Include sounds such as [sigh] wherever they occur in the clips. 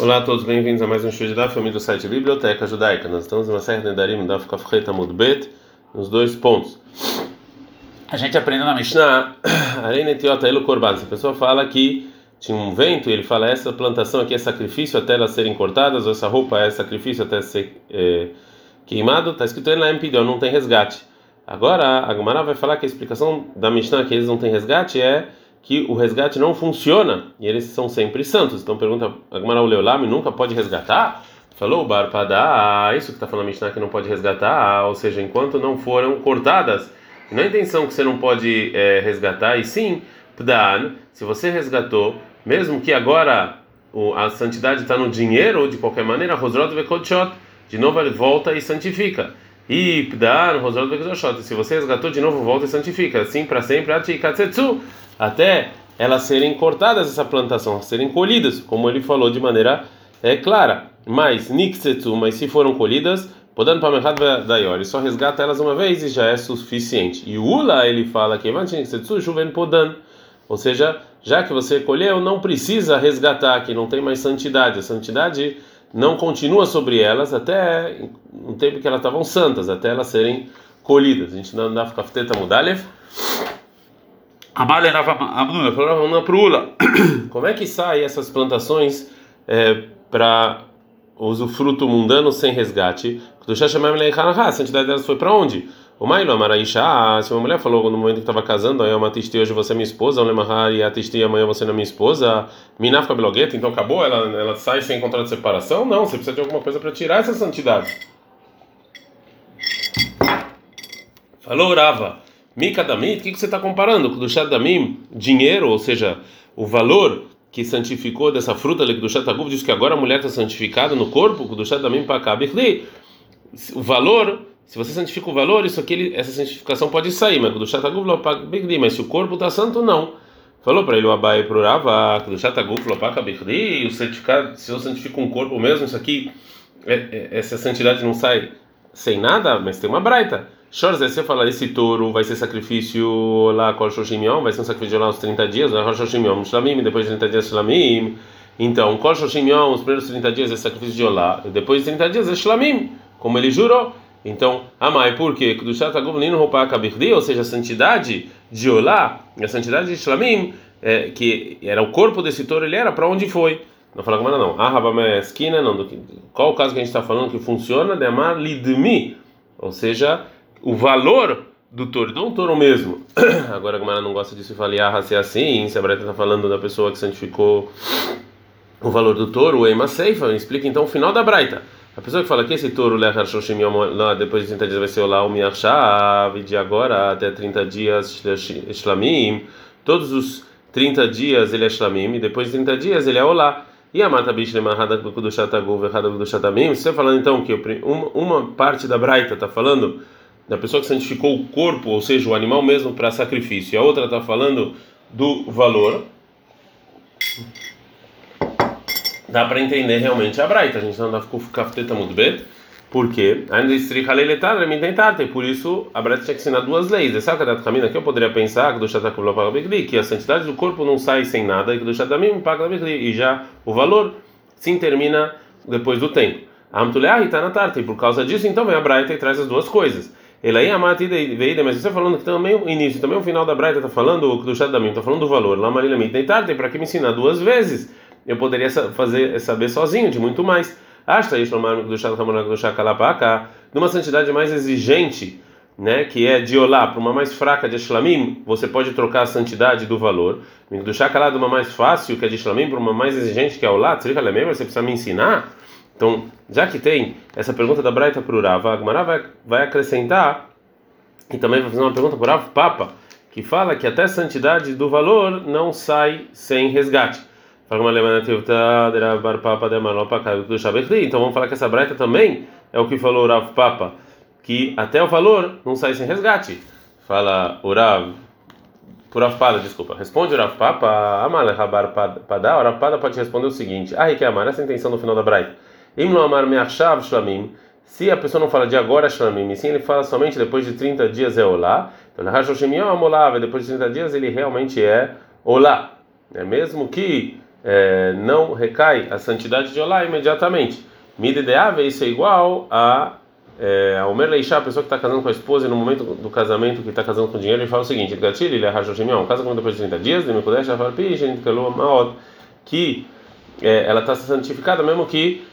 Olá a todos, bem-vindos a mais um show de da família do site Biblioteca Judaica. Nós estamos na Serra Nedarim, da Kafreta Mudbet, nos dois pontos. A gente aprendeu na Mishnah, Arena Etiota Elo Korban. Se a pessoa fala que tinha um vento e ele fala essa plantação aqui é sacrifício até elas serem cortadas, ou essa roupa é sacrifício até ser é, queimado, está escrito na MPD, não tem resgate. Agora a Gumara vai falar que a explicação da Mishnah que eles não têm resgate é que o resgate não funciona e eles são sempre santos. Então pergunta Agmará Leolami nunca pode resgatar? Falou Barpadá, isso que está falando a Mishnah que não pode resgatar, ou seja, enquanto não foram cortadas. Não é intenção que você não pode é, resgatar, e sim, Pdan, se você resgatou, mesmo que agora a santidade está no dinheiro, ou de qualquer maneira, Rosrod Vekodshot, de novo ele volta e santifica. E Pdan, Rosrod Vekodshot, se você resgatou, de novo volta e santifica. Assim para sempre, Atikatsetsu até elas serem cortadas essa plantação, serem colhidas, como ele falou de maneira é, clara. Mas niksetsu, mas se foram colhidas, podando para mercado da ele só resgata elas uma vez e já é suficiente. E Ula ele fala que niksetsu chuven podan, ou seja, já que você colheu, não precisa resgatar, que não tem mais santidade. A santidade não continua sobre elas até um tempo que elas estavam santas, até elas serem colhidas. A gente não dá ficar mudalev. Amale Amnuna falou Ula. [clears throat] Como é que sai essas plantações é, para usufruto mundano sem resgate? A santidade delas foi para onde? O Mailo Amaraisha, se uma mulher falou no momento que estava casando, aí uma tisti hoje você é minha esposa, e a tisti amanhã você não é minha esposa, minafka belogueta, então acabou, ela, ela sai sem contrato de separação? Não, você precisa de alguma coisa para tirar essa santidade. Falou Rava. Mikadamit, o que, você está comparando? Kudushat Damim, dinheiro, ou seja, o valor que santificou dessa fruta do Aguf, diz que agora a mulher está santificada no corpo, Kudushat Damim Pakabirli. O valor, se você santifica o valor, isso aqui, essa santificação pode sair, mas Kudushat Aguf Lopakabirli, mas se o corpo está santo, não. Falou para ele o Abai para o Rava, Kudushat Aguf Lopakabirli, o certificado, se eu santifico um corpo mesmo, isso aqui, é, é, essa santidade não sai sem nada, mas tem uma braita. Shorze, você fala, esse touro vai ser sacrifício lá com Shoshimion, vai ser um sacrifício lá aos 30 dias, lá Shoshimion, Shlamim, depois de 30 dias Shlamim. Então, Kol Shoshimion, os primeiros 30 dias é sacrifício de Olá, depois de 30 dias é Shlamim, como ele jurou. Então, Amai, por quê? Kudushat Aguvlin Rupa Kabirdi, ou seja, a santidade de Olá, a santidade de Shlamim, é, que era o corpo desse touro, ele era para onde foi? Não fala como não. Ah, Rabamé esquina, não. Qual o caso que a gente está falando que funciona? De amar lidmi, ou seja, o valor do touro, não o touro mesmo. [clears throat] Agora a Gamara não gosta disso e fala, ah, se é assim, se a Breta está falando da pessoa que santificou o valor do touro, o Ema Seifa, explica então o final da Braita. A pessoa que fala que esse touro depois de 30 dias vai ser lá o Miachav, de agora até 30 dias Shlamim, todos os 30 dias ele é Shlamim, e depois de 30 dias ele é Olá. E a mata bishlemarrada do Chatagu, errada do Chatamim, você está falando então que uma parte da Braita está falando da pessoa que santificou o corpo, ou seja, o animal mesmo para sacrifício. E a outra está falando do valor. Dá para entender realmente a Braita. A gente não dá com cafteta muito bem. Porque ainda estrihaleletar me tentar, e por isso a Braita tinha que ensinar duas leis. Essa caminho caminha que eu poderia pensar que do Shatakum que a santidade do corpo não sai sem nada e que do Shatamim paga e já o valor sim termina depois do tempo. A Amtuleah tarde, e por causa disso então vem a Braita e traz as duas coisas. Ele aí amati veida, mas você está falando que também o início, também o final da Braita está falando do Shadamim, está falando do valor. Lá Marília me tarde para que me ensinar duas vezes. Eu poderia fazer saber sozinho de muito mais. Asta Yishlomar do Shadamim do Shakalapaka, numa santidade mais exigente, né, que é de olá para uma mais fraca de Shlamim, você pode trocar a santidade do valor. Do Shakalá de uma mais fácil, que é de Shlamim, para uma mais exigente, que é olá, você precisa me ensinar. Então, já que tem essa pergunta da Braita para o Rava, a Gemara vai, vai acrescentar e também vai fazer uma pergunta para o Papa, que fala que até a santidade do valor não sai sem resgate. Então vamos falar que essa Braita também é o que falou o Rav Papa, que até o valor não sai sem resgate. Fala o Rav, por Rav Pada, desculpa. Responde o Rav Papa, Amale Rabar Pada. O Rav Pada pode responder o seguinte: Ah, que amar, essa é a intenção no final da Braita. Se a pessoa não fala de agora Shlamim, sim ele fala somente depois de 30 dias é Olá, então depois de 30 dias ele realmente é Olá. É mesmo que é, não recai a santidade de Olá imediatamente. Midedeave, isso é igual a é, o Merleishá, a pessoa que está casando com a esposa e no momento do casamento que está casando com dinheiro, ele fala o seguinte: Gatilho, ele arranja o casa com depois de 30 dias, de Mikudesh, que é, ela está santificada mesmo que,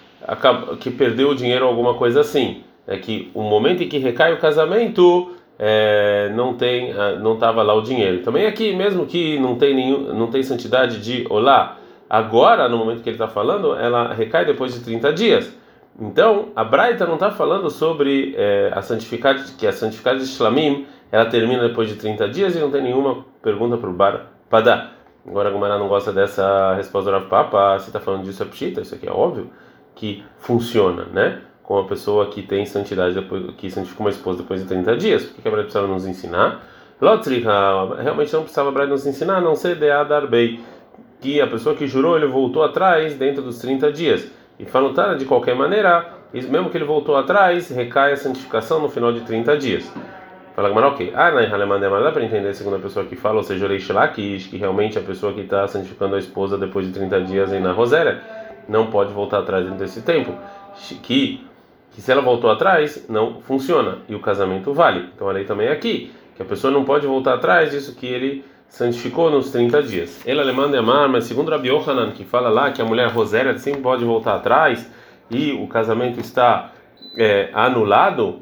que perdeu o dinheiro ou alguma coisa assim. É que o momento em que recai o casamento é, não tem não estava lá o dinheiro. Também aqui, mesmo que não tem nenhum, não tem santidade de olá, agora no momento que ele está falando, ela recai depois de 30 dias. Então, a Braita não está falando sobre é, a santificada, que a santificada de Shlamim ela termina depois de 30 dias e não tem nenhuma pergunta para o Bar Padá. Agora a Gumara não gosta dessa resposta do Papa, se está falando disso é pshita, isso aqui é óbvio que funciona, né? Com a pessoa que tem santidade, depois, que santifica uma esposa depois de 30 dias. Por que a Braita precisava nos ensinar? Lotriha, realmente não precisava a Braita nos ensinar, a não ser de Adarbei, que a pessoa que jurou, ele voltou atrás dentro dos 30 dias. E Fanutana, de qualquer maneira, mesmo que ele voltou atrás, recai a santificação no final de 30 dias. Fala Gamara, ok. Ah, na Halemandemar dá para entender a segunda pessoa que fala, ou seja, Reishlakish, que realmente a pessoa que está santificando a esposa depois de 30 dias aí na Roséria não pode voltar atrás dentro desse tempo. Que, que se ela voltou atrás, não funciona. E o casamento vale. Então a lei também é aqui, que a pessoa não pode voltar atrás disso que ele santificou nos 30 dias. Ele alemã amar, mas segundo Rabi Yohanan, que fala lá que a mulher roséria sempre pode voltar atrás e o casamento está é, anulado,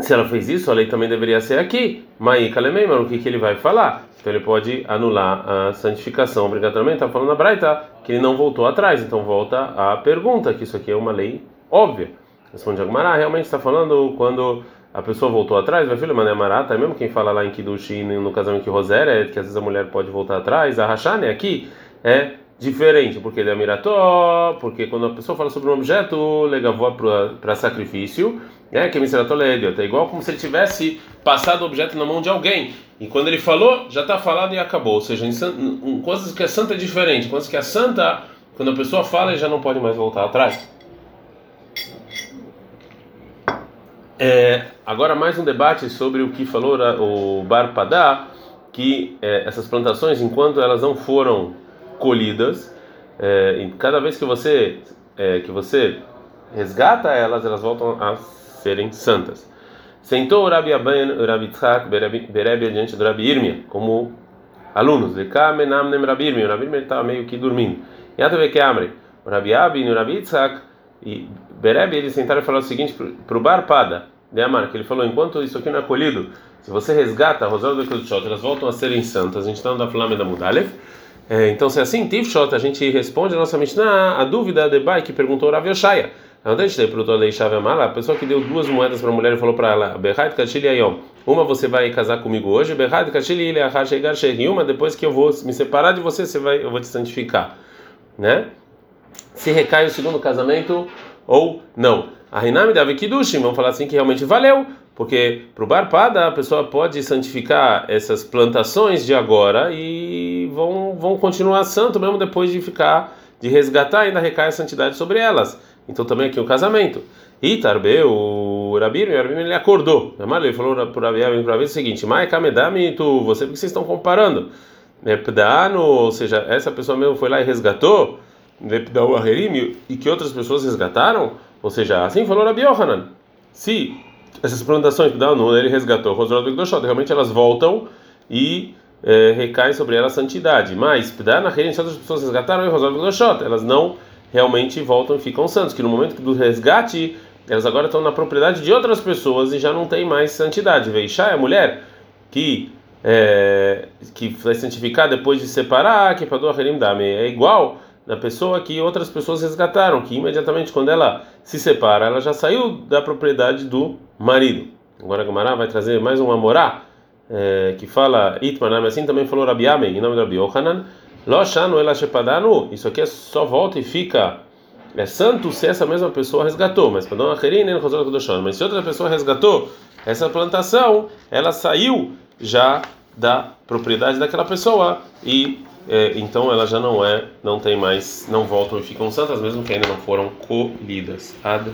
se ela fez isso, a lei também deveria ser aqui. Mas o que, que ele vai falar? Então ele pode anular a santificação obrigatoriamente. Está falando na Braita que ele não voltou atrás. Então volta a pergunta, que isso aqui é uma lei óbvia. Responde Agmará, realmente está falando quando a pessoa voltou atrás, vai filho, mané marata, mesmo quem fala lá em Kidushin, no casamento que Roséria, é que às vezes a mulher pode voltar atrás, a Rachane aqui é diferente, porque ele é mirató, porque quando a pessoa fala sobre um objeto, legavó para sacrifício, né, que é é igual como se ele tivesse passado o objeto na mão de alguém, e quando ele falou, já está falado e acabou, ou seja, em, coisas que a santa é diferente, coisas que a santa, quando a pessoa fala, já não pode mais voltar atrás. É, agora mais um debate sobre o que falou o Bar Padá, que é, essas plantações, enquanto elas não foram colhidas, é, cada vez que você é, que você resgata elas, elas voltam a serem santas. Sentou Rabi Rabi Tzak, Berebi diante do Rabi Irmia, como alunos. De nem Rabi Irmia. O Rabi Irmia estava meio que dormindo. E até que Amre, o Rabi Abi e o Rabi Tzak e Berebe eles sentaram e falaram o seguinte para o Barpada, de Amar, que ele falou: enquanto isso aqui não é colhido, se você resgata a Rosário do Kedushat, elas voltam a serem santas. A gente está da Flamengo da Mudalev. É, então, se é assim, Tivshot, a gente responde a nossa Mishnah a dúvida de Bai que perguntou Rav Yoshaya. A pessoa que deu duas moedas para a mulher e falou para ela: Berrad Kachili Ayom, uma você vai casar comigo hoje, Berrad Kachili Ileachar Shegar E uma depois que eu vou me separar de você, você vai, eu vou te santificar. Né? Se recai o segundo casamento ou não. A Rinami dava Kiddushim, vamos falar assim que realmente valeu, porque para o Barpada a pessoa pode santificar essas plantações de agora e vão, vão continuar santo mesmo depois de ficar, de resgatar, ainda recai a santidade sobre elas. Então também aqui o casamento. E Tarbe, o Rabir, ele acordou. Ele falou para o o seguinte: Mai Kamedami, tu, você, por que vocês estão comparando? Pdano, ou seja, essa pessoa mesmo foi lá e resgatou e que outras pessoas resgataram, ou seja, assim falou Rabi Yohanan. Se essas plantações não ele resgatou realmente elas voltam e é, sobre ela a santidade. Mas na se outras pessoas resgataram elas não realmente voltam e ficam santos, que no momento do resgate elas agora estão na propriedade de outras pessoas e já não tem mais santidade. Veixá é a mulher que é, que vai santificar depois de separar, que para é igual da pessoa que outras pessoas resgataram, que imediatamente quando ela se separa, ela já saiu da propriedade do marido. Agora Gamara vai trazer mais um amorá, é, que fala Itmanam, assim também falou Rabi Amei, em nome de Rabi Yohanan, Loshanu Elashepadanu, isso aqui é só volta e fica é santo se essa mesma pessoa resgatou, mas mas se outra pessoa resgatou essa plantação, ela saiu já da propriedade daquela pessoa e é, então ela já não é, não tem mais, não voltam e ficam santas, mesmo que ainda não foram colhidas. Ad